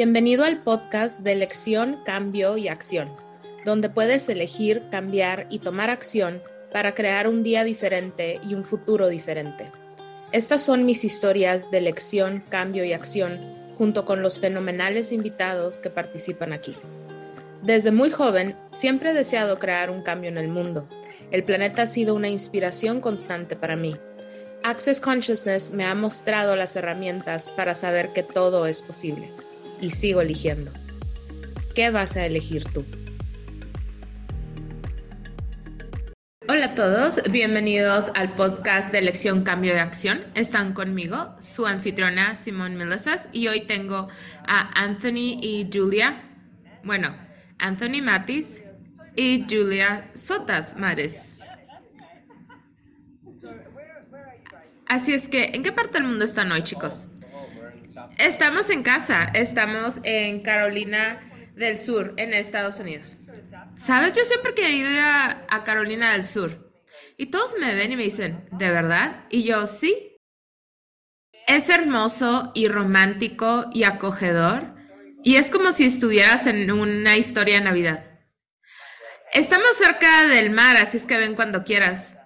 Bienvenido al podcast de elección, cambio y acción, donde puedes elegir, cambiar y tomar acción para crear un día diferente y un futuro diferente. Estas son mis historias de elección, cambio y acción, junto con los fenomenales invitados que participan aquí. Desde muy joven, siempre he deseado crear un cambio en el mundo. El planeta ha sido una inspiración constante para mí. Access Consciousness me ha mostrado las herramientas para saber que todo es posible y sigo eligiendo. ¿Qué vas a elegir tú? Hola a todos, bienvenidos al podcast de Elección Cambio de Acción. Están conmigo su anfitriona Simón Milesas y hoy tengo a Anthony y Julia, bueno, Anthony Matis y Julia Sotas Mares. Así es que, ¿en qué parte del mundo están hoy, chicos? Estamos en casa, estamos en Carolina del Sur, en Estados Unidos. ¿Sabes? Yo siempre he ido a, a Carolina del Sur y todos me ven y me dicen, ¿de verdad? Y yo, sí. Es hermoso y romántico y acogedor y es como si estuvieras en una historia de Navidad. Estamos cerca del mar, así es que ven cuando quieras.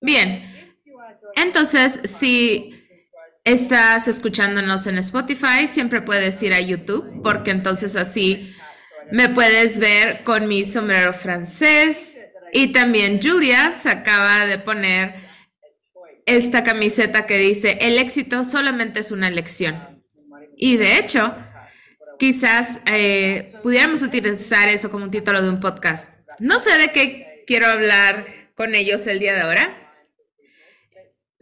Bien, entonces, si estás escuchándonos en Spotify, siempre puedes ir a YouTube, porque entonces así me puedes ver con mi sombrero francés. Y también Julia se acaba de poner esta camiseta que dice, el éxito solamente es una elección. Y de hecho, quizás eh, pudiéramos utilizar eso como un título de un podcast. No sé de qué quiero hablar con ellos el día de ahora,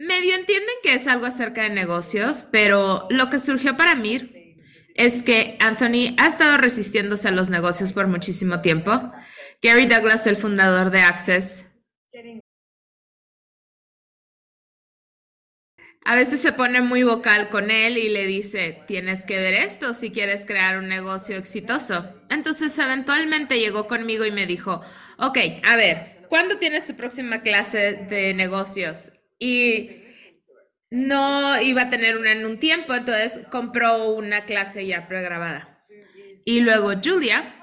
medio entienden que es algo acerca de negocios, pero lo que surgió para mí es que Anthony ha estado resistiéndose a los negocios por muchísimo tiempo. Gary Douglas, el fundador de Access, a veces se pone muy vocal con él y le dice, tienes que ver esto si quieres crear un negocio exitoso. Entonces eventualmente llegó conmigo y me dijo, ok, a ver, ¿cuándo tienes tu próxima clase de negocios? Y no iba a tener una en un tiempo, entonces compró una clase ya pregrabada. Y luego Julia,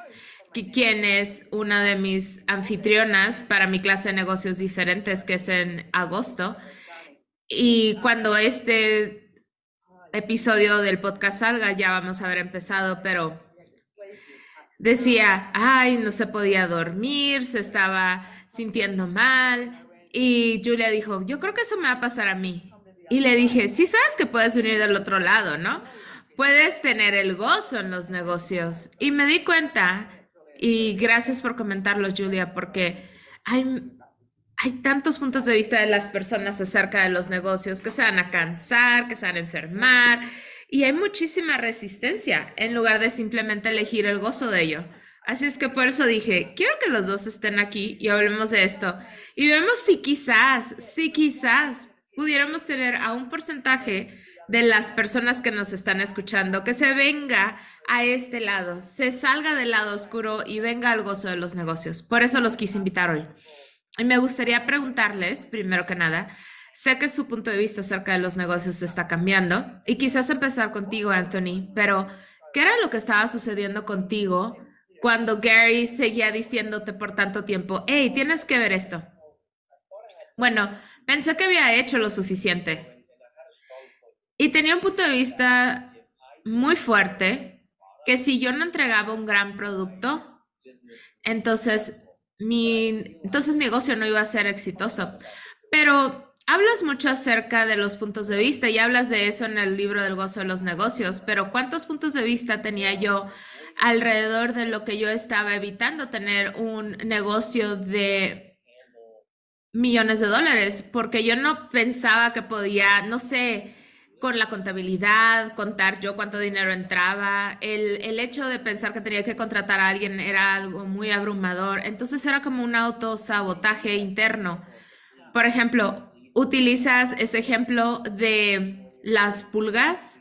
quien es una de mis anfitrionas para mi clase de negocios diferentes, que es en agosto. Y cuando este episodio del podcast salga, ya vamos a haber empezado, pero decía, ay, no se podía dormir, se estaba sintiendo mal, y Julia dijo, yo creo que eso me va a pasar a mí. Y le dije, sí sabes que puedes venir del otro lado, ¿no? Puedes tener el gozo en los negocios. Y me di cuenta, y gracias por comentarlo, Julia, porque hay, hay tantos puntos de vista de las personas acerca de los negocios que se van a cansar, que se van a enfermar, y hay muchísima resistencia en lugar de simplemente elegir el gozo de ello. Así es que por eso dije, quiero que los dos estén aquí y hablemos de esto. Y vemos si quizás, si quizás pudiéramos tener a un porcentaje de las personas que nos están escuchando que se venga a este lado, se salga del lado oscuro y venga al gozo de los negocios. Por eso los quise invitar hoy. Y me gustaría preguntarles, primero que nada, sé que su punto de vista acerca de los negocios está cambiando y quizás empezar contigo, Anthony, pero ¿qué era lo que estaba sucediendo contigo? Cuando Gary seguía diciéndote por tanto tiempo, hey, tienes que ver esto. Bueno, pensé que había hecho lo suficiente. Y tenía un punto de vista muy fuerte que si yo no entregaba un gran producto, entonces mi, entonces mi negocio no iba a ser exitoso. Pero hablas mucho acerca de los puntos de vista y hablas de eso en el libro del gozo de los negocios, pero ¿cuántos puntos de vista tenía yo alrededor de lo que yo estaba evitando tener un negocio de millones de dólares, porque yo no pensaba que podía, no sé, con la contabilidad, contar yo cuánto dinero entraba, el, el hecho de pensar que tenía que contratar a alguien era algo muy abrumador, entonces era como un autosabotaje interno. Por ejemplo, utilizas ese ejemplo de las pulgas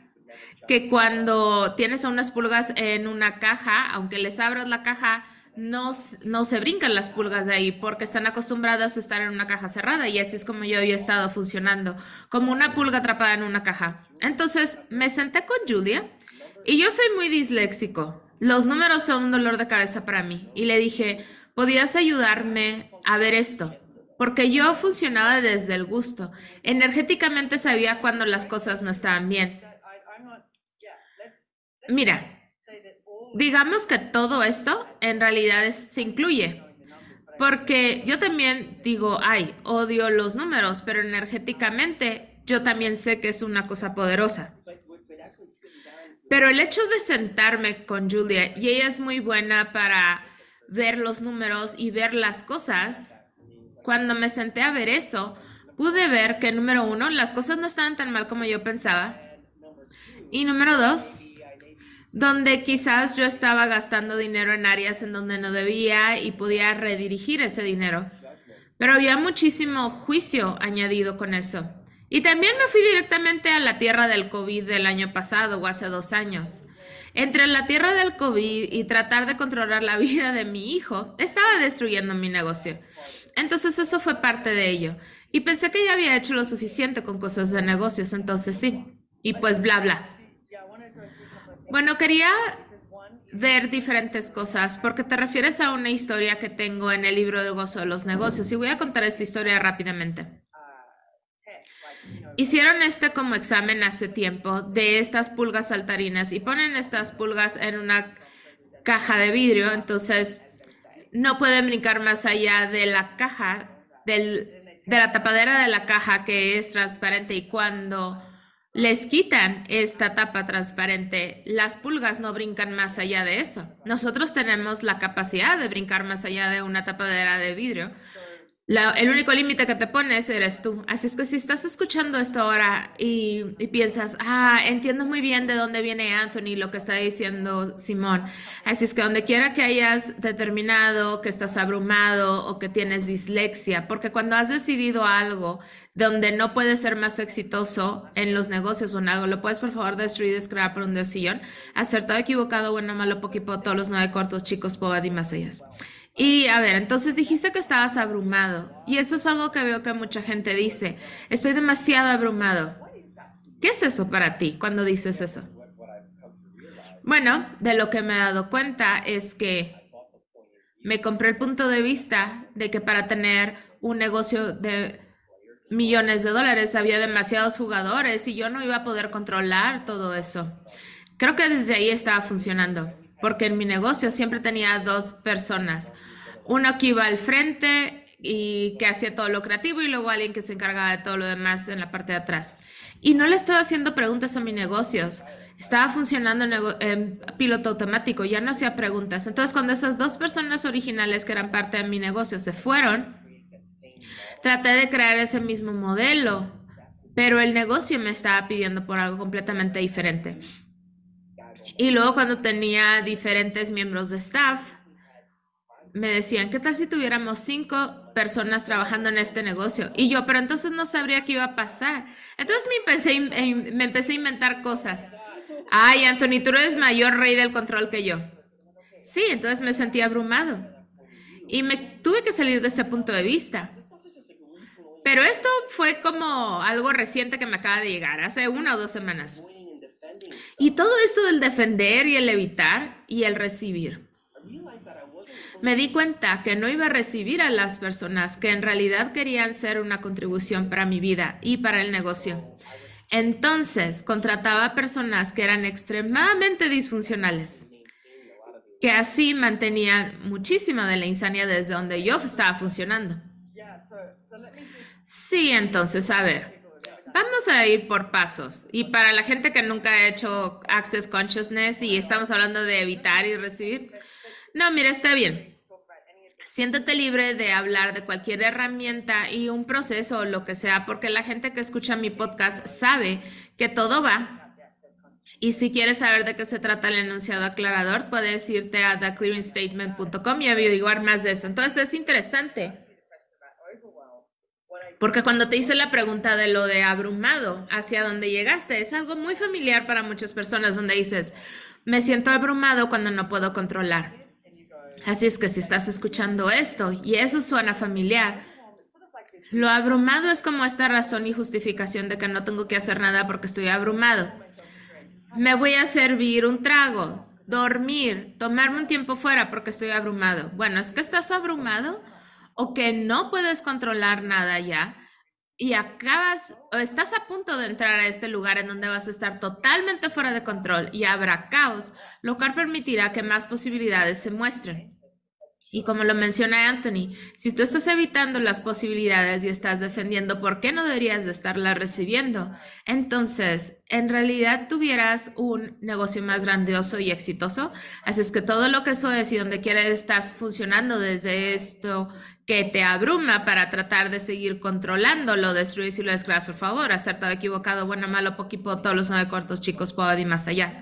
que cuando tienes unas pulgas en una caja, aunque les abras la caja, no, no se brincan las pulgas de ahí porque están acostumbradas a estar en una caja cerrada y así es como yo había estado funcionando, como una pulga atrapada en una caja. Entonces me senté con Julia Y yo soy muy disléxico. Los números son un dolor de cabeza para mí. Y le dije, ¿podías ayudarme a ver esto? Porque yo funcionaba desde el gusto. Energéticamente sabía cuando las cosas no estaban bien. Mira, digamos que todo esto en realidad se incluye. Porque yo también digo, ay, odio los números, pero energéticamente yo también sé que es una cosa poderosa. Pero el hecho de sentarme con Julia, y ella es muy buena para ver los números y ver las cosas, cuando me senté a ver eso, pude ver que número uno, las cosas no estaban tan mal como yo pensaba. Y número dos, donde quizás yo estaba gastando dinero en áreas en donde no debía y podía redirigir ese dinero. Pero había muchísimo juicio añadido con eso. Y también me fui directamente a la tierra del COVID del año pasado o hace dos años. Entre la tierra del COVID y tratar de controlar la vida de mi hijo, estaba destruyendo mi negocio. Entonces eso fue parte de ello. Y pensé que ya había hecho lo suficiente con cosas de negocios, entonces sí. Y pues bla, bla. Bueno, quería ver diferentes cosas porque te refieres a una historia que tengo en el libro del gozo de los negocios y voy a contar esta historia rápidamente. Hicieron este como examen hace tiempo de estas pulgas saltarinas y ponen estas pulgas en una caja de vidrio, entonces no pueden brincar más allá de la caja, de la tapadera de la caja que es transparente y cuando les quitan esta tapa transparente, las pulgas no brincan más allá de eso. Nosotros tenemos la capacidad de brincar más allá de una tapadera de vidrio el único límite que te pones eres tú. Así es que si estás escuchando esto ahora y, piensas, ah, entiendo muy bien de dónde viene Anthony, lo que está diciendo Simón. Así es que donde quiera que hayas determinado que estás abrumado o que tienes dislexia, porque cuando has decidido algo donde no puedes ser más exitoso en los negocios o en algo, lo puedes por favor destruir, descrear por un dios sillón, todo equivocado, bueno, malo, poquito, todos los nueve cortos, chicos, pobad y más ellas. Y a ver, entonces dijiste que estabas abrumado. Y eso es algo que veo que mucha gente dice. Estoy demasiado abrumado. ¿Qué es eso para ti cuando dices eso? Bueno, de lo que me he dado cuenta es que me compré el punto de vista de que para tener un negocio de millones de dólares había demasiados jugadores y yo no iba a poder controlar todo eso. Creo que desde ahí estaba funcionando, porque en mi negocio siempre tenía dos personas uno que iba al frente y que hacía todo lo creativo y luego alguien que se encargaba de todo lo demás en la parte de atrás. Y no le estaba haciendo preguntas a mis negocios. Estaba funcionando en, piloto automático, ya no hacía preguntas. Entonces, cuando esas dos personas originales que eran parte de mi negocio se fueron, traté de crear ese mismo modelo, pero el negocio me estaba pidiendo por algo completamente diferente. Y luego cuando tenía diferentes miembros de staff, me decían, ¿qué tal si tuviéramos cinco personas trabajando en este negocio? Y yo, pero entonces no sabría qué iba a pasar. Entonces me empecé, me empecé a inventar cosas. Ay, Anthony, tú eres mayor rey del control que yo. Sí, entonces me sentí abrumado. Y me tuve que salir de ese punto de vista. Pero esto fue como algo reciente que me acaba de llegar, hace una o dos semanas. Y todo esto del defender y el evitar y el recibir me di cuenta que no iba a recibir a las personas que en realidad querían ser una contribución para mi vida y para el negocio. Entonces, contrataba personas que eran extremadamente disfuncionales, que así mantenían muchísima de la insania desde donde yo estaba funcionando. Sí, entonces, a ver, vamos a ir por pasos. Y para la gente que nunca ha hecho Access Consciousness y estamos hablando de evitar y recibir, no, mira, está bien. Siéntete libre de hablar de cualquier herramienta y un proceso o lo que sea, porque la gente que escucha mi podcast sabe que todo va. Y si quieres saber de qué se trata el enunciado aclarador, puedes irte a theclearingstatement.com y averiguar más de eso. Entonces es interesante. Porque cuando te hice la pregunta de lo de abrumado, hacia dónde llegaste, es algo muy familiar para muchas personas donde dices, me siento abrumado cuando no puedo controlar. Así es que si estás escuchando esto y eso suena familiar, lo abrumado es como esta razón y justificación de que no tengo que hacer nada porque estoy abrumado. Me voy a servir un trago, dormir, tomarme un tiempo fuera porque estoy abrumado. Bueno, es que estás abrumado o que no puedes controlar nada ya y acabas o estás a punto de entrar a este lugar en donde vas a estar totalmente fuera de control y habrá caos, lo cual permitirá que más posibilidades se muestren. Y como lo menciona Anthony, si tú estás evitando las posibilidades y estás defendiendo por qué no deberías de estarlas recibiendo, entonces en realidad tuvieras un negocio más grandioso y exitoso. Así es que todo lo que eso es y donde quieres estás funcionando desde esto que te abruma para tratar de seguir controlándolo, destruir si lo descreas, por favor, acertado, equivocado, bueno, malo, poquito, todos los nueve cortos, chicos, puedo y más allá.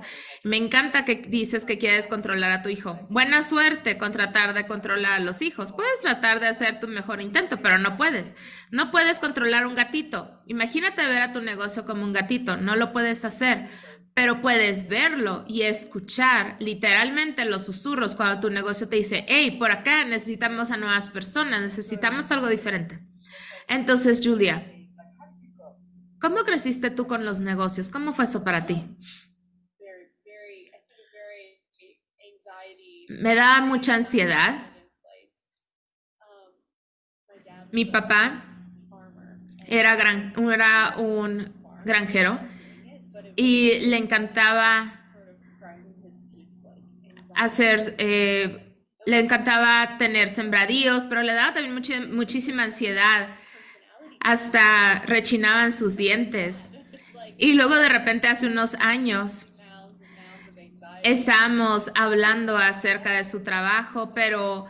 Me encanta que dices que quieres controlar a tu hijo. Buena suerte con tratar de controlar a los hijos. Puedes tratar de hacer tu mejor intento, pero no puedes. No puedes controlar un gatito. Imagínate ver a tu negocio como un gatito. No lo puedes hacer pero puedes verlo y escuchar literalmente los susurros cuando tu negocio te dice, hey, por acá necesitamos a nuevas personas, necesitamos algo diferente. Entonces, Julia, ¿cómo creciste tú con los negocios? ¿Cómo fue eso para ti? Me da mucha ansiedad. Mi papá era, gran, era un granjero y le encantaba hacer, eh, le encantaba tener sembradíos, pero le daba también muchísima ansiedad, hasta rechinaban sus dientes. Y luego de repente hace unos años estábamos hablando acerca de su trabajo, pero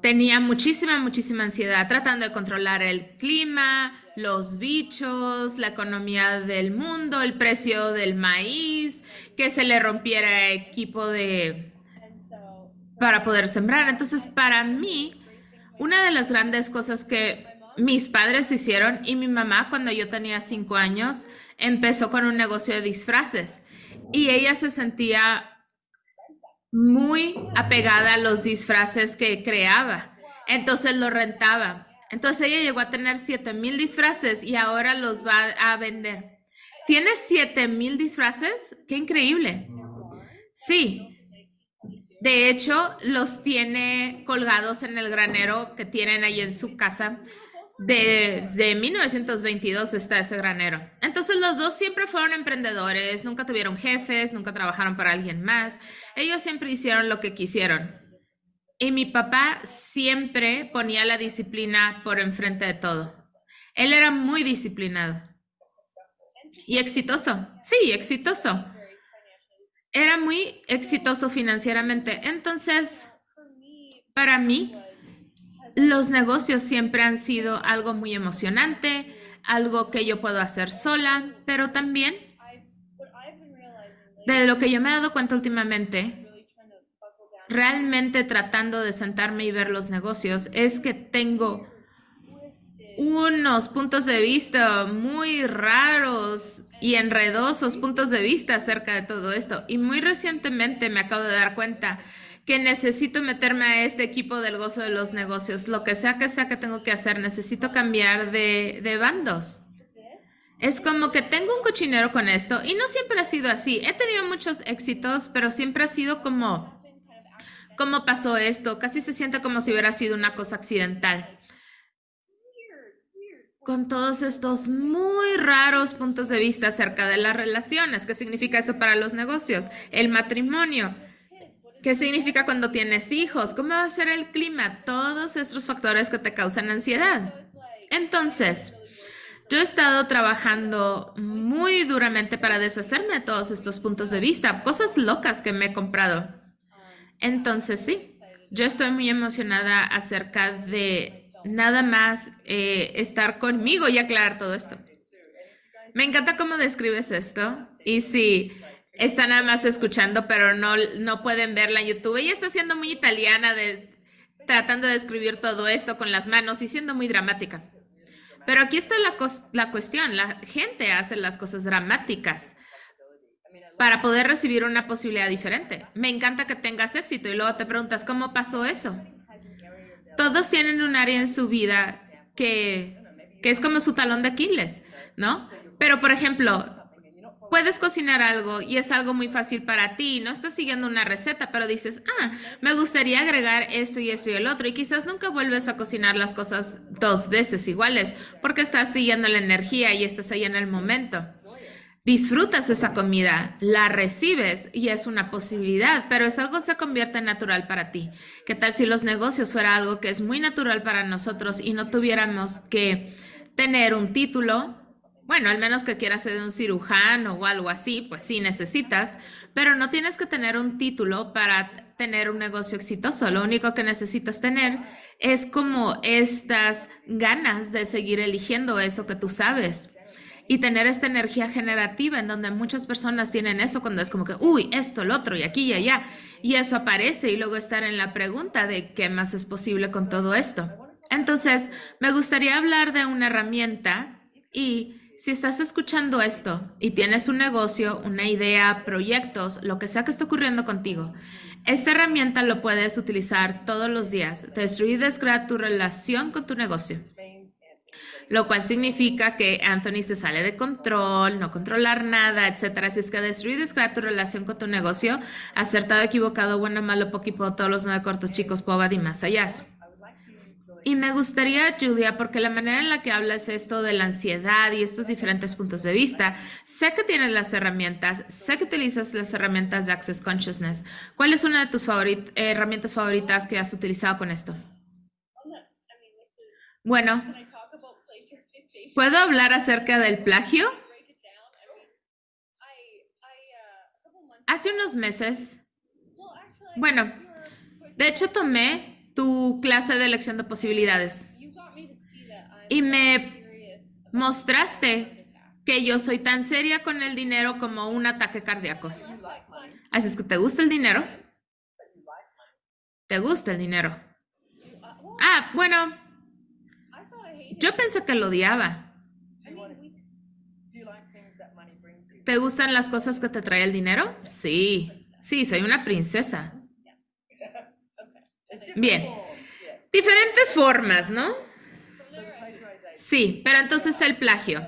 tenía muchísima, muchísima ansiedad tratando de controlar el clima, los bichos, la economía del mundo, el precio del maíz, que se le rompiera equipo de para poder sembrar. Entonces, para mí, una de las grandes cosas que mis padres hicieron y mi mamá cuando yo tenía cinco años empezó con un negocio de disfraces y ella se sentía muy apegada a los disfraces que creaba. Entonces lo rentaba. Entonces ella llegó a tener 7 mil disfraces y ahora los va a vender. ¿Tienes 7 mil disfraces? ¡Qué increíble! Sí. De hecho, los tiene colgados en el granero que tienen ahí en su casa. Desde 1922 está ese granero. Entonces los dos siempre fueron emprendedores, nunca tuvieron jefes, nunca trabajaron para alguien más. Ellos siempre hicieron lo que quisieron. Y mi papá siempre ponía la disciplina por enfrente de todo. Él era muy disciplinado. Y exitoso. Sí, exitoso. Era muy exitoso financieramente. Entonces, para mí, los negocios siempre han sido algo muy emocionante, algo que yo puedo hacer sola, pero también de lo que yo me he dado cuenta últimamente, realmente tratando de sentarme y ver los negocios, es que tengo unos puntos de vista muy raros y enredosos puntos de vista acerca de todo esto. Y muy recientemente me acabo de dar cuenta que necesito meterme a este equipo del gozo de los negocios. Lo que sea que sea que tengo que hacer, necesito cambiar de, de bandos. Es como que tengo un cochinero con esto y no siempre ha sido así. He tenido muchos éxitos, pero siempre ha sido como, ¿cómo pasó esto? Casi se siente como si hubiera sido una cosa accidental. Con todos estos muy raros puntos de vista acerca de las relaciones, ¿qué significa eso para los negocios? El matrimonio. ¿Qué significa cuando tienes hijos? ¿Cómo va a ser el clima? Todos estos factores que te causan ansiedad. Entonces, yo he estado trabajando muy duramente para deshacerme de todos estos puntos de vista, cosas locas que me he comprado. Entonces, sí, yo estoy muy emocionada acerca de nada más eh, estar conmigo y aclarar todo esto. Me encanta cómo describes esto. Y sí, está nada más escuchando, pero no, no pueden verla en YouTube. Ella está siendo muy italiana, de, tratando de escribir todo esto con las manos y siendo muy dramática. Pero aquí está la, la cuestión, la gente hace las cosas dramáticas para poder recibir una posibilidad diferente. Me encanta que tengas éxito y luego te preguntas, ¿cómo pasó eso? Todos tienen un área en su vida que, que es como su talón de Aquiles, ¿no? Pero, por ejemplo, puedes cocinar algo y es algo muy fácil para ti, no estás siguiendo una receta, pero dices, ah, me gustaría agregar esto y esto y el otro, y quizás nunca vuelves a cocinar las cosas dos veces iguales, porque estás siguiendo la energía y estás ahí en el momento. Disfrutas esa comida, la recibes y es una posibilidad, pero es algo que se convierte en natural para ti. ¿Qué tal si los negocios fuera algo que es muy natural para nosotros y no tuviéramos que tener un título? Bueno, al menos que quieras ser un cirujano o algo así, pues sí necesitas, pero no tienes que tener un título para tener un negocio exitoso. Lo único que necesitas tener es como estas ganas de seguir eligiendo eso que tú sabes y tener esta energía generativa en donde muchas personas tienen eso cuando es como que, uy, esto, lo otro y aquí y allá. Y eso aparece y luego estar en la pregunta de qué más es posible con todo esto. Entonces, me gustaría hablar de una herramienta y si estás escuchando esto y tienes un negocio, una idea, proyectos, lo que sea que esté ocurriendo contigo, esta herramienta lo puedes utilizar todos los días. Destruir y descrear tu relación con tu negocio lo cual significa que Anthony se sale de control, no controlar nada, etcétera. Así es que destruir y descrear tu relación con tu negocio, acertado, equivocado, bueno, malo, poquito, todos los nueve cortos chicos, pobad y más allá. Y me gustaría, Julia, porque la manera en la que hablas esto de la ansiedad y estos diferentes puntos de vista, sé que tienes las herramientas, sé que utilizas las herramientas de Access Consciousness. ¿Cuál es una de tus herramientas favoritas que has utilizado con esto? Bueno, ¿Puedo hablar acerca del plagio? Hace unos meses, bueno, de hecho tomé tu clase de elección de posibilidades y me mostraste que yo soy tan seria con el dinero como un ataque cardíaco. Así es que te gusta el dinero. ¿Te gusta el dinero? Ah, bueno, yo pensé que lo odiaba. ¿Te gustan las cosas que te trae el dinero? Sí, sí, soy una princesa. Bien, diferentes formas, ¿no? Sí, pero entonces el plagio.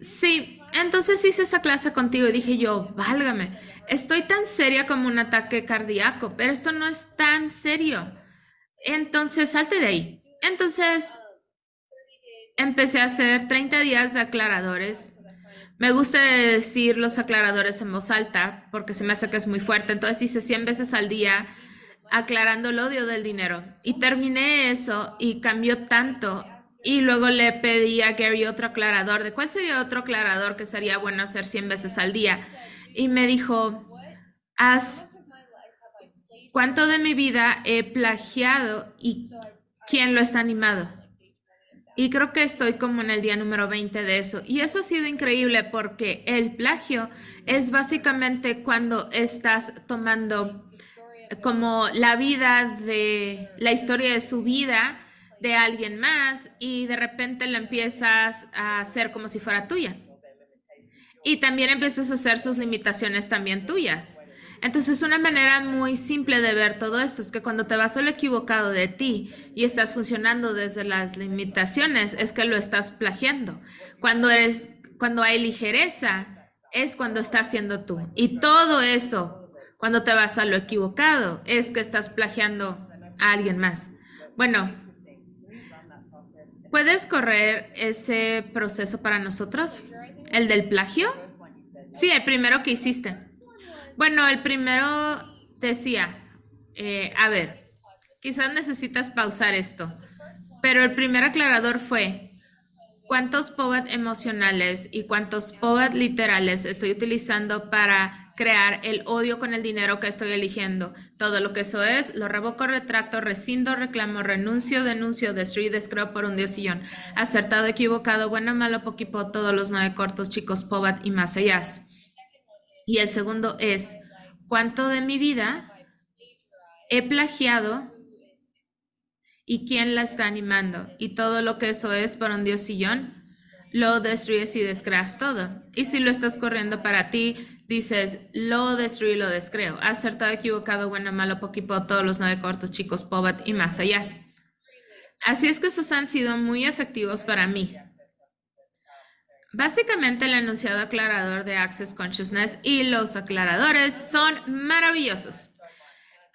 Sí, entonces hice esa clase contigo y dije yo, válgame, estoy tan seria como un ataque cardíaco, pero esto no es tan serio. Entonces, salte de ahí. Entonces, empecé a hacer 30 días de aclaradores. Me gusta decir los aclaradores en voz alta porque se me hace que es muy fuerte. Entonces hice 100 veces al día aclarando el odio del dinero. Y terminé eso y cambió tanto. Y luego le pedí a Gary otro aclarador de cuál sería otro aclarador que sería bueno hacer 100 veces al día. Y me dijo, haz cuánto de mi vida he plagiado y quién lo está animado. Y creo que estoy como en el día número 20 de eso. Y eso ha sido increíble porque el plagio es básicamente cuando estás tomando como la vida de la historia de su vida de alguien más y de repente la empiezas a hacer como si fuera tuya. Y también empiezas a hacer sus limitaciones también tuyas. Entonces, una manera muy simple de ver todo esto es que cuando te vas solo equivocado de ti y estás funcionando desde las limitaciones, es que lo estás plagiando. Cuando eres, cuando hay ligereza, es cuando estás siendo tú. Y todo eso, cuando te vas a lo equivocado, es que estás plagiando a alguien más. Bueno, ¿puedes correr ese proceso para nosotros? ¿El del plagio? Sí, el primero que hiciste. Bueno, el primero decía, eh, a ver, quizás necesitas pausar esto, pero el primer aclarador fue, ¿cuántos POVAT emocionales y cuántos POVAT literales estoy utilizando para crear el odio con el dinero que estoy eligiendo? Todo lo que eso es, lo revoco, retracto, rescindo, reclamo, renuncio, denuncio, destruyo, descreo por un diosillón. Acertado, equivocado, bueno, malo, poquito, todos los nueve cortos, chicos, POVAT y más allá. Y el segundo es, ¿cuánto de mi vida he plagiado y quién la está animando? Y todo lo que eso es para un diosillón, lo destruyes y descreas todo. Y si lo estás corriendo para ti, dices, lo destruí, lo descreo. Acertado, equivocado, bueno, malo, poquito, todos los nueve cortos, chicos, pobat y más allá. Así es que esos han sido muy efectivos para mí. Básicamente el enunciado aclarador de Access Consciousness y los aclaradores son maravillosos.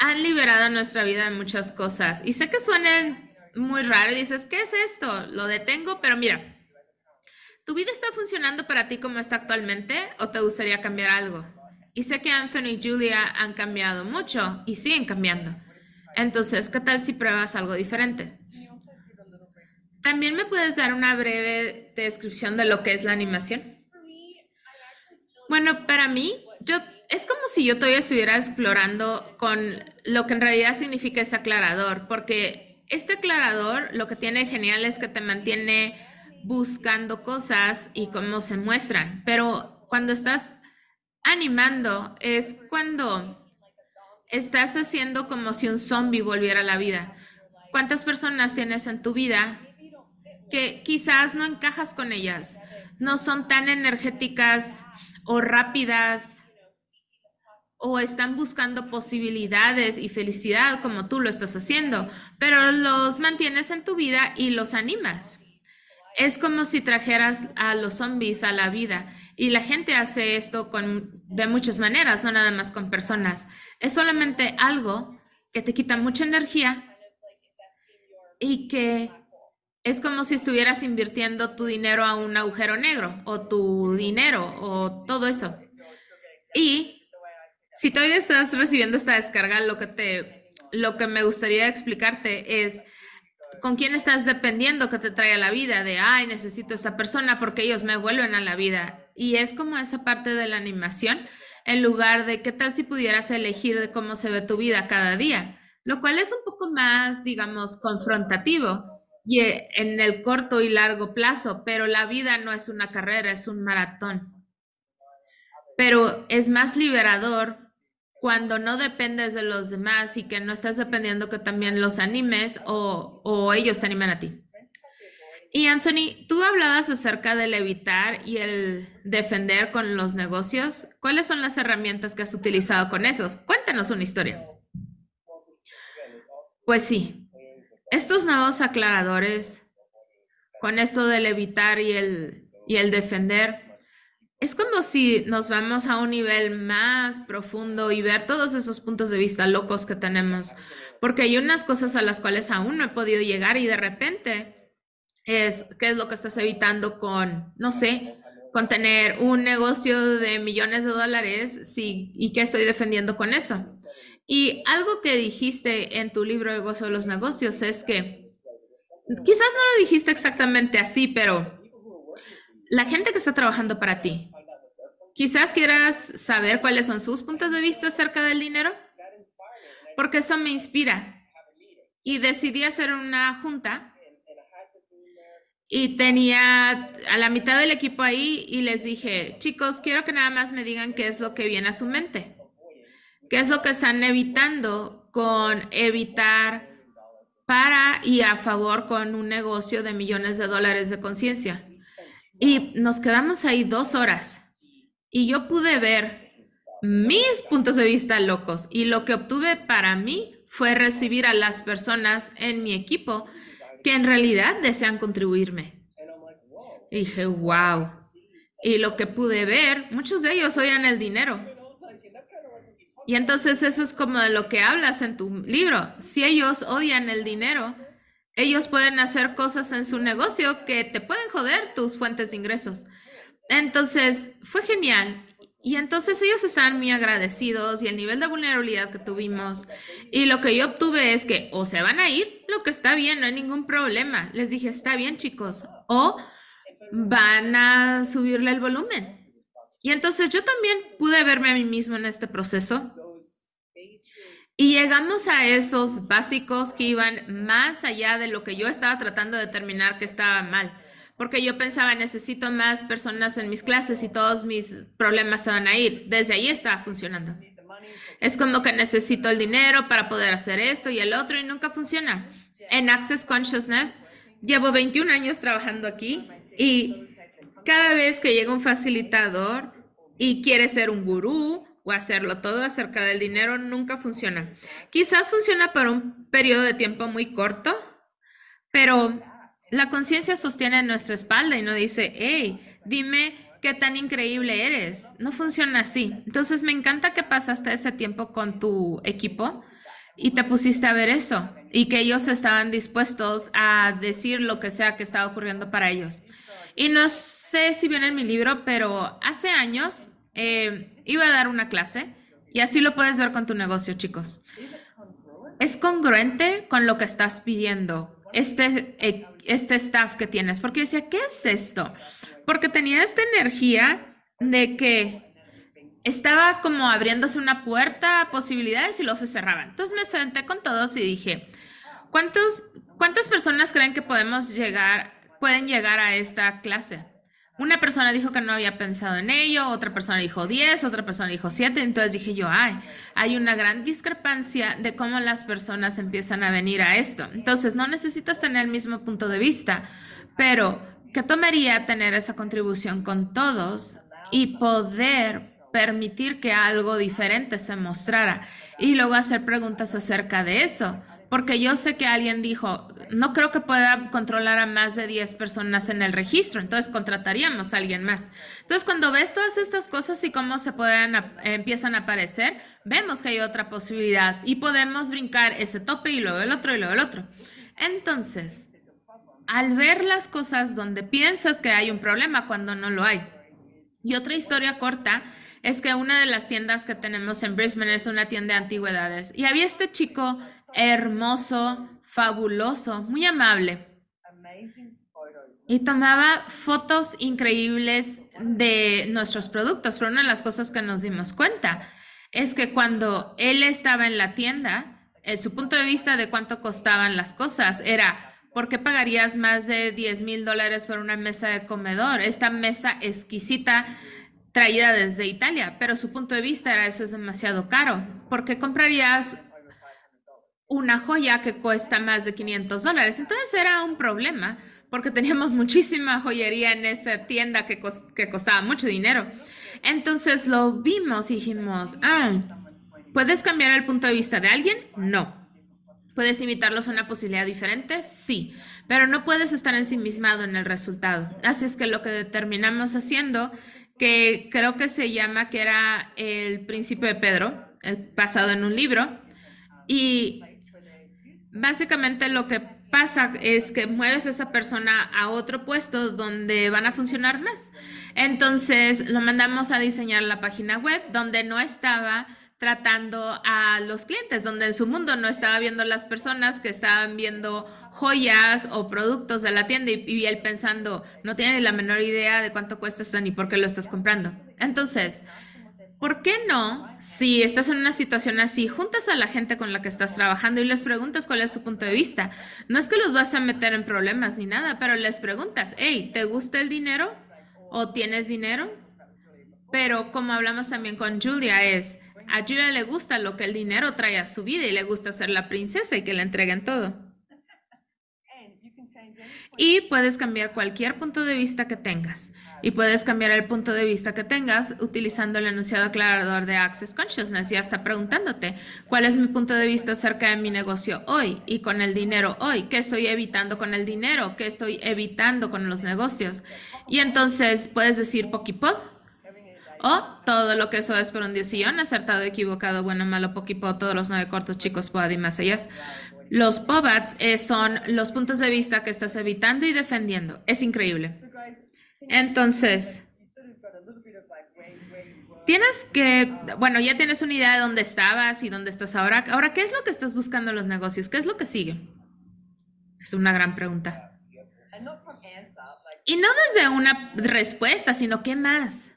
Han liberado nuestra vida de muchas cosas. Y sé que suenen muy raro y dices, ¿qué es esto? Lo detengo, pero mira, ¿tu vida está funcionando para ti como está actualmente o te gustaría cambiar algo? Y sé que Anthony y Julia han cambiado mucho y siguen cambiando. Entonces, ¿qué tal si pruebas algo diferente? También me puedes dar una breve descripción de lo que es la animación. Bueno, para mí, yo es como si yo todavía estuviera explorando con lo que en realidad significa ese aclarador, porque este aclarador lo que tiene genial es que te mantiene buscando cosas y cómo se muestran, pero cuando estás animando es cuando estás haciendo como si un zombie volviera a la vida. ¿Cuántas personas tienes en tu vida que quizás no encajas con ellas? No son tan energéticas o rápidas o están buscando posibilidades y felicidad como tú lo estás haciendo, pero los mantienes en tu vida y los animas. Es como si trajeras a los zombies a la vida y la gente hace esto con, de muchas maneras, no nada más con personas. Es solamente algo que te quita mucha energía y que es como si estuvieras invirtiendo tu dinero a un agujero negro o tu dinero o todo eso. Y si todavía estás recibiendo esta descarga, lo que te lo que me gustaría explicarte es con quién estás dependiendo que te trae a la vida, de, ay, necesito esta persona porque ellos me vuelven a la vida. Y es como esa parte de la animación, en lugar de qué tal si pudieras elegir de cómo se ve tu vida cada día, lo cual es un poco más, digamos, confrontativo y eh, en el corto y largo plazo, pero la vida no es una carrera, es un maratón. Pero es más liberador cuando no dependes de los demás y que no estás dependiendo que también los animes o, ellos te animen a ti. Y Anthony, tú hablabas acerca del evitar y el defender con los negocios. ¿Cuáles son las herramientas que has utilizado con esos? Cuéntanos una historia. Pues sí, estos nuevos aclaradores, con esto del evitar y el, y el defender, es como si nos vamos a un nivel más profundo y ver todos esos puntos de vista locos que tenemos, porque hay unas cosas a las cuales aún no he podido llegar y de repente es qué es lo que estás evitando con, no sé, con tener un negocio de millones de dólares, sí, y qué estoy defendiendo con eso. Y algo que dijiste en tu libro El gozo de los negocios es que quizás no lo dijiste exactamente así, pero la gente que está trabajando para ti, quizás quieras saber cuáles son sus puntos de vista acerca del dinero, porque eso me inspira. Y decidí hacer una junta y tenía a la mitad del equipo ahí y les dije, chicos, quiero que nada más me digan qué es lo que viene a su mente, qué es lo que están evitando con evitar para y a favor con un negocio de millones de dólares de conciencia. Y nos quedamos ahí dos horas y yo pude ver mis puntos de vista locos y lo que obtuve para mí fue recibir a las personas en mi equipo que en realidad desean contribuirme. Y dije, wow. Y lo que pude ver, muchos de ellos odian el dinero. Y entonces eso es como de lo que hablas en tu libro. Si ellos odian el dinero, ellos pueden hacer cosas en su negocio que te pueden joder tus fuentes de ingresos. Entonces, fue genial. Y entonces ellos estaban muy agradecidos y el nivel de vulnerabilidad que tuvimos. Y lo que yo obtuve es que o se van a ir, lo que está bien, no hay ningún problema. Les dije, está bien chicos, o van a subirle el volumen. Y entonces yo también pude verme a mí mismo en este proceso y llegamos a esos básicos que iban más allá de lo que yo estaba tratando de determinar que estaba mal. Porque yo pensaba, necesito más personas en mis clases y todos mis problemas se van a ir. Desde ahí estaba funcionando. Es como que necesito el dinero para poder hacer esto y el otro y nunca funciona. En Access Consciousness llevo 21 años trabajando aquí y cada vez que llega un facilitador y quiere ser un gurú o hacerlo todo acerca del dinero nunca funciona. Quizás funciona por un periodo de tiempo muy corto, pero la conciencia sostiene nuestra espalda y no dice, hey, dime qué tan increíble eres. No funciona así. Entonces me encanta que pasaste ese tiempo con tu equipo y te pusiste a ver eso y que ellos estaban dispuestos a decir lo que sea que estaba ocurriendo para ellos. Y no sé si viene en mi libro, pero hace años eh, iba a dar una clase y así lo puedes ver con tu negocio, chicos. Es congruente con lo que estás pidiendo, este, eh, este staff que tienes, porque decía, ¿qué es esto? Porque tenía esta energía de que estaba como abriéndose una puerta a posibilidades y luego se cerraban. Entonces me senté con todos y dije, ¿cuántos, ¿cuántas personas creen que podemos llegar, pueden llegar a esta clase? Una persona dijo que no había pensado en ello, otra persona dijo 10, otra persona dijo 7, entonces dije yo, ay, hay una gran discrepancia de cómo las personas empiezan a venir a esto. Entonces, no necesitas tener el mismo punto de vista, pero ¿qué tomaría tener esa contribución con todos y poder permitir que algo diferente se mostrara y luego hacer preguntas acerca de eso? Porque yo sé que alguien dijo, no creo que pueda controlar a más de 10 personas en el registro, entonces contrataríamos a alguien más. Entonces, cuando ves todas estas cosas y cómo se pueden, empiezan a aparecer, vemos que hay otra posibilidad y podemos brincar ese tope y luego el otro y luego el otro. Entonces, al ver las cosas donde piensas que hay un problema cuando no lo hay. Y otra historia corta es que una de las tiendas que tenemos en Brisbane es una tienda de antigüedades y había este chico hermoso, fabuloso, muy amable. Y tomaba fotos increíbles de nuestros productos, pero una de las cosas que nos dimos cuenta es que cuando él estaba en la tienda, en su punto de vista de cuánto costaban las cosas era, ¿por qué pagarías más de 10 mil dólares por una mesa de comedor? Esta mesa exquisita traída desde Italia, pero su punto de vista era, eso es demasiado caro. ¿Por qué comprarías una joya que cuesta más de 500 dólares. Entonces era un problema porque teníamos muchísima joyería en esa tienda que, que costaba mucho dinero. Entonces lo vimos y dijimos, ah, ¿puedes cambiar el punto de vista de alguien? No. ¿Puedes invitarlos a una posibilidad diferente? Sí, pero no puedes estar ensimismado en el resultado. Así es que lo que determinamos haciendo, que creo que se llama, que era el principio de Pedro, eh, basado en un libro, y básicamente lo que pasa es que mueves a esa persona a otro puesto donde van a funcionar más. Entonces lo mandamos a diseñar la página web donde no estaba tratando a los clientes, donde en su mundo no estaba viendo las personas que estaban viendo joyas o productos de la tienda y, y él pensando, no tiene la menor idea de cuánto cuesta esto ni por qué lo estás comprando. Entonces, ¿Por qué no, si estás en una situación así, juntas a la gente con la que estás trabajando y les preguntas cuál es su punto de vista? No es que los vas a meter en problemas ni nada, pero les preguntas, hey, ¿te gusta el dinero? ¿O tienes dinero? Pero como hablamos también con Julia, es, a Julia le gusta lo que el dinero trae a su vida y le gusta ser la princesa y que le entreguen todo. Y puedes cambiar cualquier punto de vista que tengas. Y puedes cambiar el punto de vista que tengas utilizando el enunciado aclarador de Access Consciousness y hasta preguntándote cuál es mi punto de vista acerca de mi negocio hoy y con el dinero hoy. ¿Qué estoy evitando con el dinero? ¿Qué estoy evitando con los negocios? Y entonces puedes decir poquipod o todo lo que eso es por un diosillón, acertado, equivocado, bueno, malo, poquipod, todos los nueve cortos, chicos, pod y más ellas. Los POBATs eh, son los puntos de vista que estás evitando y defendiendo. Es increíble. Entonces, tienes que, bueno, ya tienes una idea de dónde estabas y dónde estás ahora. Ahora, ¿qué es lo que estás buscando en los negocios? ¿Qué es lo que sigue? Es una gran pregunta. Y no desde una respuesta, sino ¿qué más?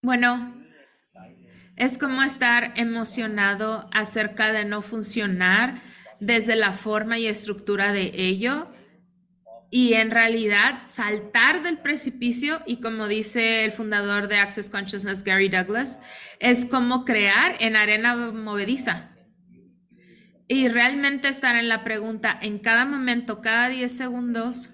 Bueno, es como estar emocionado acerca de no funcionar desde la forma y estructura de ello y en realidad saltar del precipicio y como dice el fundador de Access Consciousness, Gary Douglas, es como crear en arena movediza. Y realmente estar en la pregunta en cada momento, cada 10 segundos,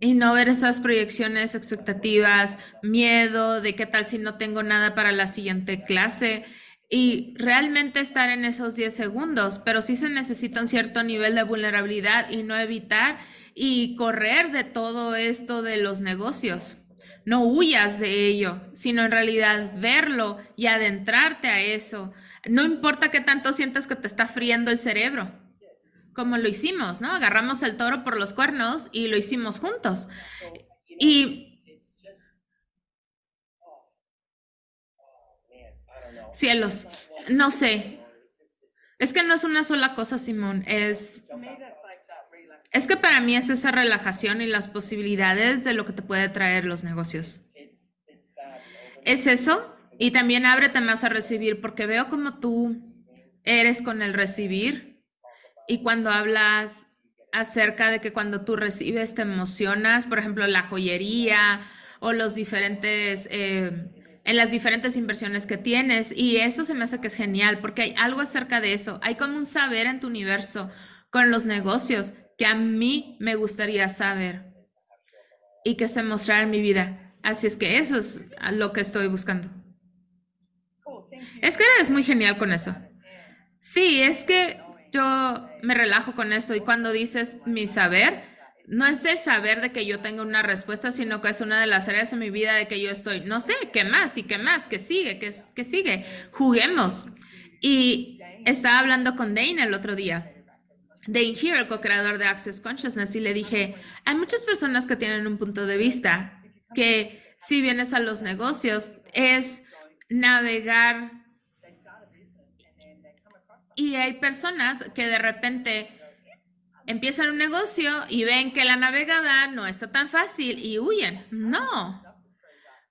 y no ver esas proyecciones, expectativas, miedo de qué tal si no tengo nada para la siguiente clase y realmente estar en esos 10 segundos, pero sí se necesita un cierto nivel de vulnerabilidad y no evitar y correr de todo esto de los negocios. No huyas de ello, sino en realidad verlo y adentrarte a eso. No importa qué tanto sientas que te está friendo el cerebro, como lo hicimos, ¿no? Agarramos el toro por los cuernos y lo hicimos juntos. Y Cielos, no sé. Es que no es una sola cosa, Simón. Es, es que para mí es esa relajación y las posibilidades de lo que te puede traer los negocios. Es eso. Y también ábrete más a recibir, porque veo como tú eres con el recibir. Y cuando hablas acerca de que cuando tú recibes te emocionas, por ejemplo, la joyería o los diferentes... Eh, en las diferentes inversiones que tienes y eso se me hace que es genial porque hay algo acerca de eso. Hay como un saber en tu universo con los negocios que a mí me gustaría saber y que se mostrara en mi vida. Así es que eso es lo que estoy buscando. Es que eres muy genial con eso. Sí, es que yo me relajo con eso y cuando dices mi saber, no es del saber de que yo tengo una respuesta, sino que es una de las áreas de mi vida de que yo estoy, no sé, ¿qué más? ¿Y qué más? ¿Qué sigue? ¿Qué, qué sigue? Juguemos. Y estaba hablando con Dane el otro día. Dane Here, el co-creador de Access Consciousness, y le dije, hay muchas personas que tienen un punto de vista que si vienes a los negocios es navegar y hay personas que de repente empiezan un negocio y ven que la navegada no está tan fácil y huyen. No,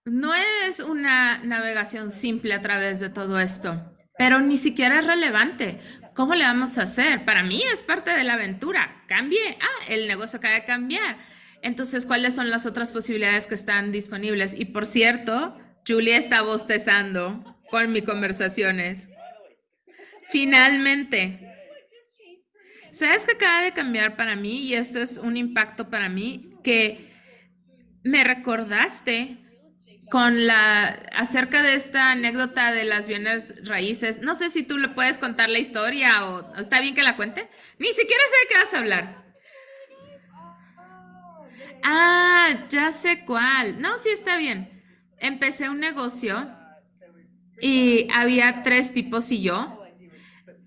no es una navegación simple a través de todo esto, pero ni siquiera es relevante. ¿Cómo le vamos a hacer? Para mí es parte de la aventura. Cambie. Ah, el negocio acaba de cambiar. Entonces, ¿cuáles son las otras posibilidades que están disponibles? Y por cierto, Julia está bostezando con mis conversaciones. Finalmente, ¿Sabes que acaba de cambiar para mí? Y esto es un impacto para mí, que me recordaste con la acerca de esta anécdota de las bienes raíces. No sé si tú le puedes contar la historia o está bien que la cuente. Ni siquiera sé de qué vas a hablar. Ah, ya sé cuál. No, sí está bien. Empecé un negocio y había tres tipos y yo.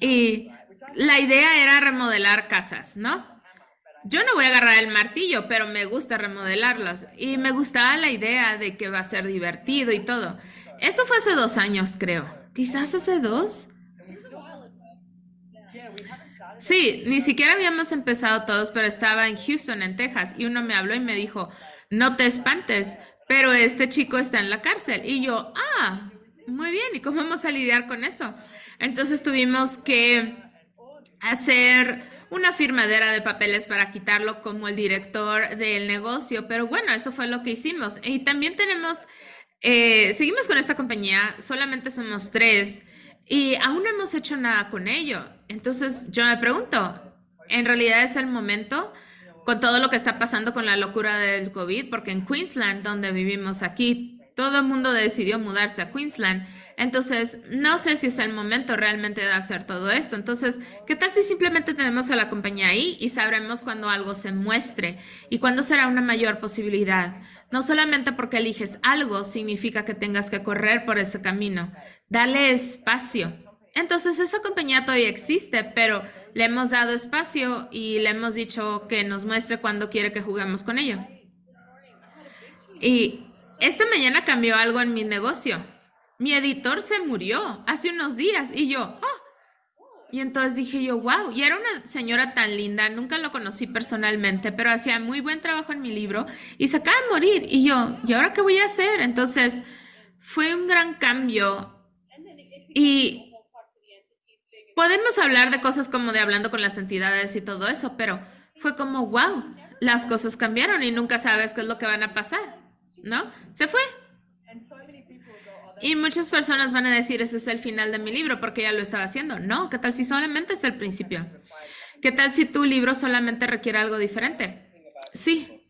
Y la idea era remodelar casas, ¿no? Yo no voy a agarrar el martillo, pero me gusta remodelarlas y me gustaba la idea de que va a ser divertido y todo. Eso fue hace dos años, creo. Quizás hace dos. Sí, ni siquiera habíamos empezado todos, pero estaba en Houston, en Texas, y uno me habló y me dijo, no te espantes, pero este chico está en la cárcel. Y yo, ah, muy bien, ¿y cómo vamos a lidiar con eso? Entonces tuvimos que hacer una firmadera de papeles para quitarlo como el director del negocio, pero bueno, eso fue lo que hicimos. Y también tenemos, eh, seguimos con esta compañía, solamente somos tres y aún no hemos hecho nada con ello. Entonces yo me pregunto, ¿en realidad es el momento? con todo lo que está pasando con la locura del COVID, porque en Queensland, donde vivimos aquí, todo el mundo decidió mudarse a Queensland entonces, no sé si es el momento realmente de hacer todo esto. Entonces, ¿qué tal si simplemente tenemos a la compañía ahí y sabremos cuando algo se muestre y cuándo será una mayor posibilidad? No solamente porque eliges algo significa que tengas que correr por ese camino. Dale espacio. Entonces, esa compañía todavía existe, pero le hemos dado espacio y le hemos dicho que nos muestre cuándo quiere que juguemos con ello. Y esta mañana cambió algo en mi negocio mi editor se murió hace unos días y yo, oh. Y entonces dije yo, wow, y era una señora tan linda, nunca lo conocí personalmente, pero hacía muy buen trabajo en mi libro y se acaba de morir. Y yo, ¿y ahora qué voy a hacer? Entonces, fue un gran cambio. Y podemos hablar de cosas como de hablando con las entidades y todo eso, pero fue como, wow, las cosas cambiaron y nunca sabes qué es lo que van a pasar, ¿no? Se fue. Y muchas personas van a decir, ese es el final de mi libro porque ya lo estaba haciendo. No, ¿qué tal si solamente es el principio? ¿Qué tal si tu libro solamente requiere algo diferente? Sí.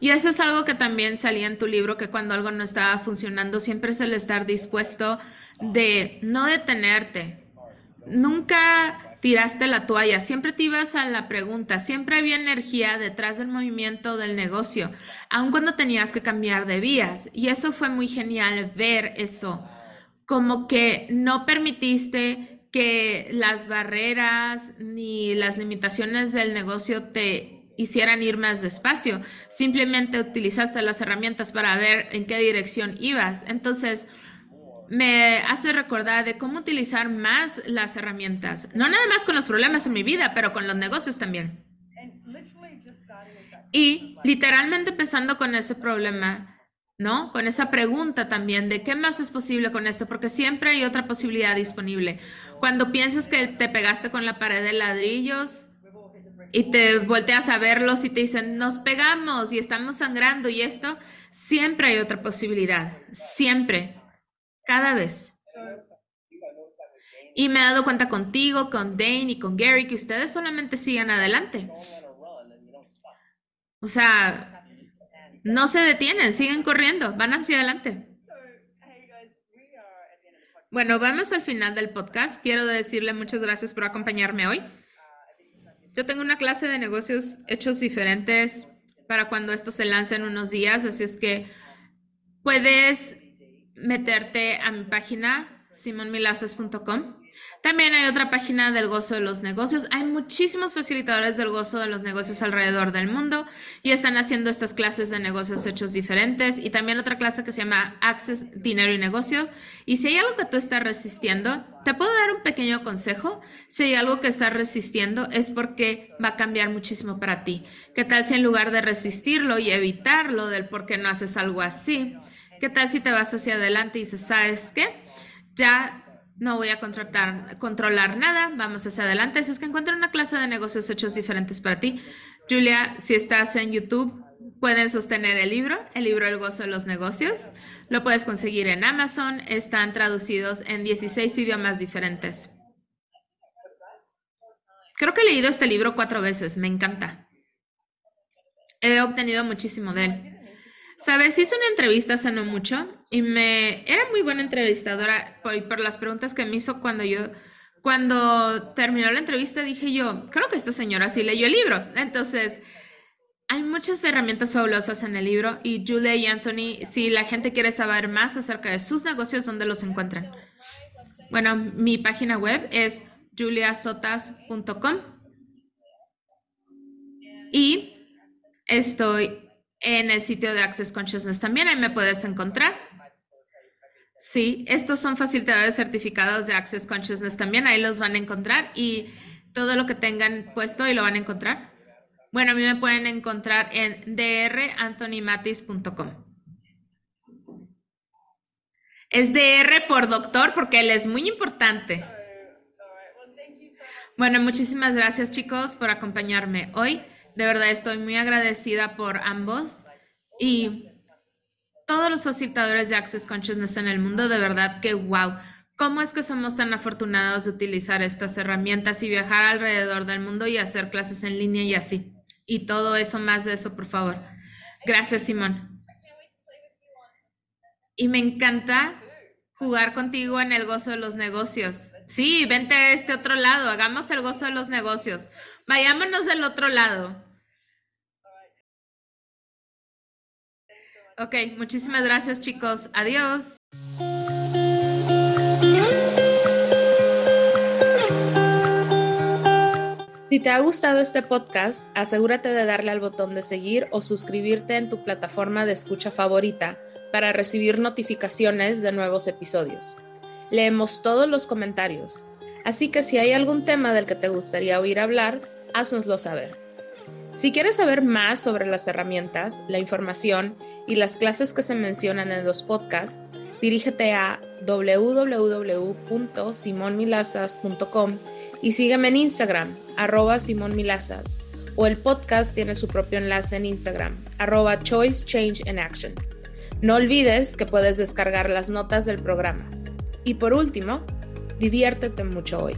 Y eso es algo que también salía en tu libro, que cuando algo no estaba funcionando, siempre es el estar dispuesto de no detenerte. Nunca tiraste la toalla, siempre te ibas a la pregunta, siempre había energía detrás del movimiento del negocio, aun cuando tenías que cambiar de vías. Y eso fue muy genial ver eso, como que no permitiste que las barreras ni las limitaciones del negocio te hicieran ir más despacio, simplemente utilizaste las herramientas para ver en qué dirección ibas. Entonces, me hace recordar de cómo utilizar más las herramientas, no nada más con los problemas en mi vida, pero con los negocios también. Y literalmente empezando con ese problema, ¿no? Con esa pregunta también de qué más es posible con esto, porque siempre hay otra posibilidad disponible. Cuando piensas que te pegaste con la pared de ladrillos y te volteas a verlos y te dicen, nos pegamos y estamos sangrando y esto, siempre hay otra posibilidad, siempre cada vez. Y me he dado cuenta contigo, con Dane y con Gary que ustedes solamente siguen adelante. O sea, no se detienen, siguen corriendo, van hacia adelante. Bueno, vamos al final del podcast. Quiero decirle muchas gracias por acompañarme hoy. Yo tengo una clase de negocios hechos diferentes para cuando esto se lance en unos días, así es que puedes meterte a mi página simonmilazas.com. También hay otra página del gozo de los negocios. Hay muchísimos facilitadores del gozo de los negocios alrededor del mundo y están haciendo estas clases de negocios hechos diferentes y también otra clase que se llama Access, Dinero y Negocio. Y si hay algo que tú estás resistiendo, te puedo dar un pequeño consejo. Si hay algo que estás resistiendo es porque va a cambiar muchísimo para ti. ¿Qué tal si en lugar de resistirlo y evitarlo del por qué no haces algo así? ¿Qué tal si te vas hacia adelante y dices, ¿sabes qué? Ya no voy a contratar, controlar nada, vamos hacia adelante. Así es que encuentra una clase de negocios hechos diferentes para ti. Julia, si estás en YouTube, pueden sostener el libro, el libro El gozo de los negocios. Lo puedes conseguir en Amazon, están traducidos en 16 idiomas diferentes. Creo que he leído este libro cuatro veces, me encanta. He obtenido muchísimo de él. Sabes, hice una entrevista hace no mucho y me era muy buena entrevistadora por, por las preguntas que me hizo cuando yo cuando terminó la entrevista dije yo, creo que esta señora sí leyó el libro. Entonces, hay muchas herramientas fabulosas en el libro y Julia y Anthony, si la gente quiere saber más acerca de sus negocios, ¿dónde los encuentran? Bueno, mi página web es juliasotas.com y estoy en el sitio de Access Consciousness también, ahí me puedes encontrar. Sí, estos son facilitadores certificados de Access Consciousness también, ahí los van a encontrar y todo lo que tengan puesto y lo van a encontrar. Bueno, a mí me pueden encontrar en dranthonymatis.com. Es DR por doctor porque él es muy importante. Bueno, muchísimas gracias chicos por acompañarme hoy. De verdad estoy muy agradecida por ambos y todos los facilitadores de Access Consciousness en el mundo, de verdad que wow. ¿Cómo es que somos tan afortunados de utilizar estas herramientas y viajar alrededor del mundo y hacer clases en línea y así? Y todo eso, más de eso, por favor. Gracias, Simón. Y me encanta jugar contigo en el gozo de los negocios. Sí, vente a este otro lado, hagamos el gozo de los negocios. Vayámonos del otro lado. Ok, muchísimas gracias chicos. Adiós. Si te ha gustado este podcast, asegúrate de darle al botón de seguir o suscribirte en tu plataforma de escucha favorita para recibir notificaciones de nuevos episodios. Leemos todos los comentarios, así que si hay algún tema del que te gustaría oír hablar, haznoslo saber. Si quieres saber más sobre las herramientas, la información y las clases que se mencionan en los podcasts, dirígete a www.simonmilazas.com y sígueme en Instagram, arroba simonmilazas, o el podcast tiene su propio enlace en Instagram, arroba. No olvides que puedes descargar las notas del programa. Y por último, diviértete mucho hoy.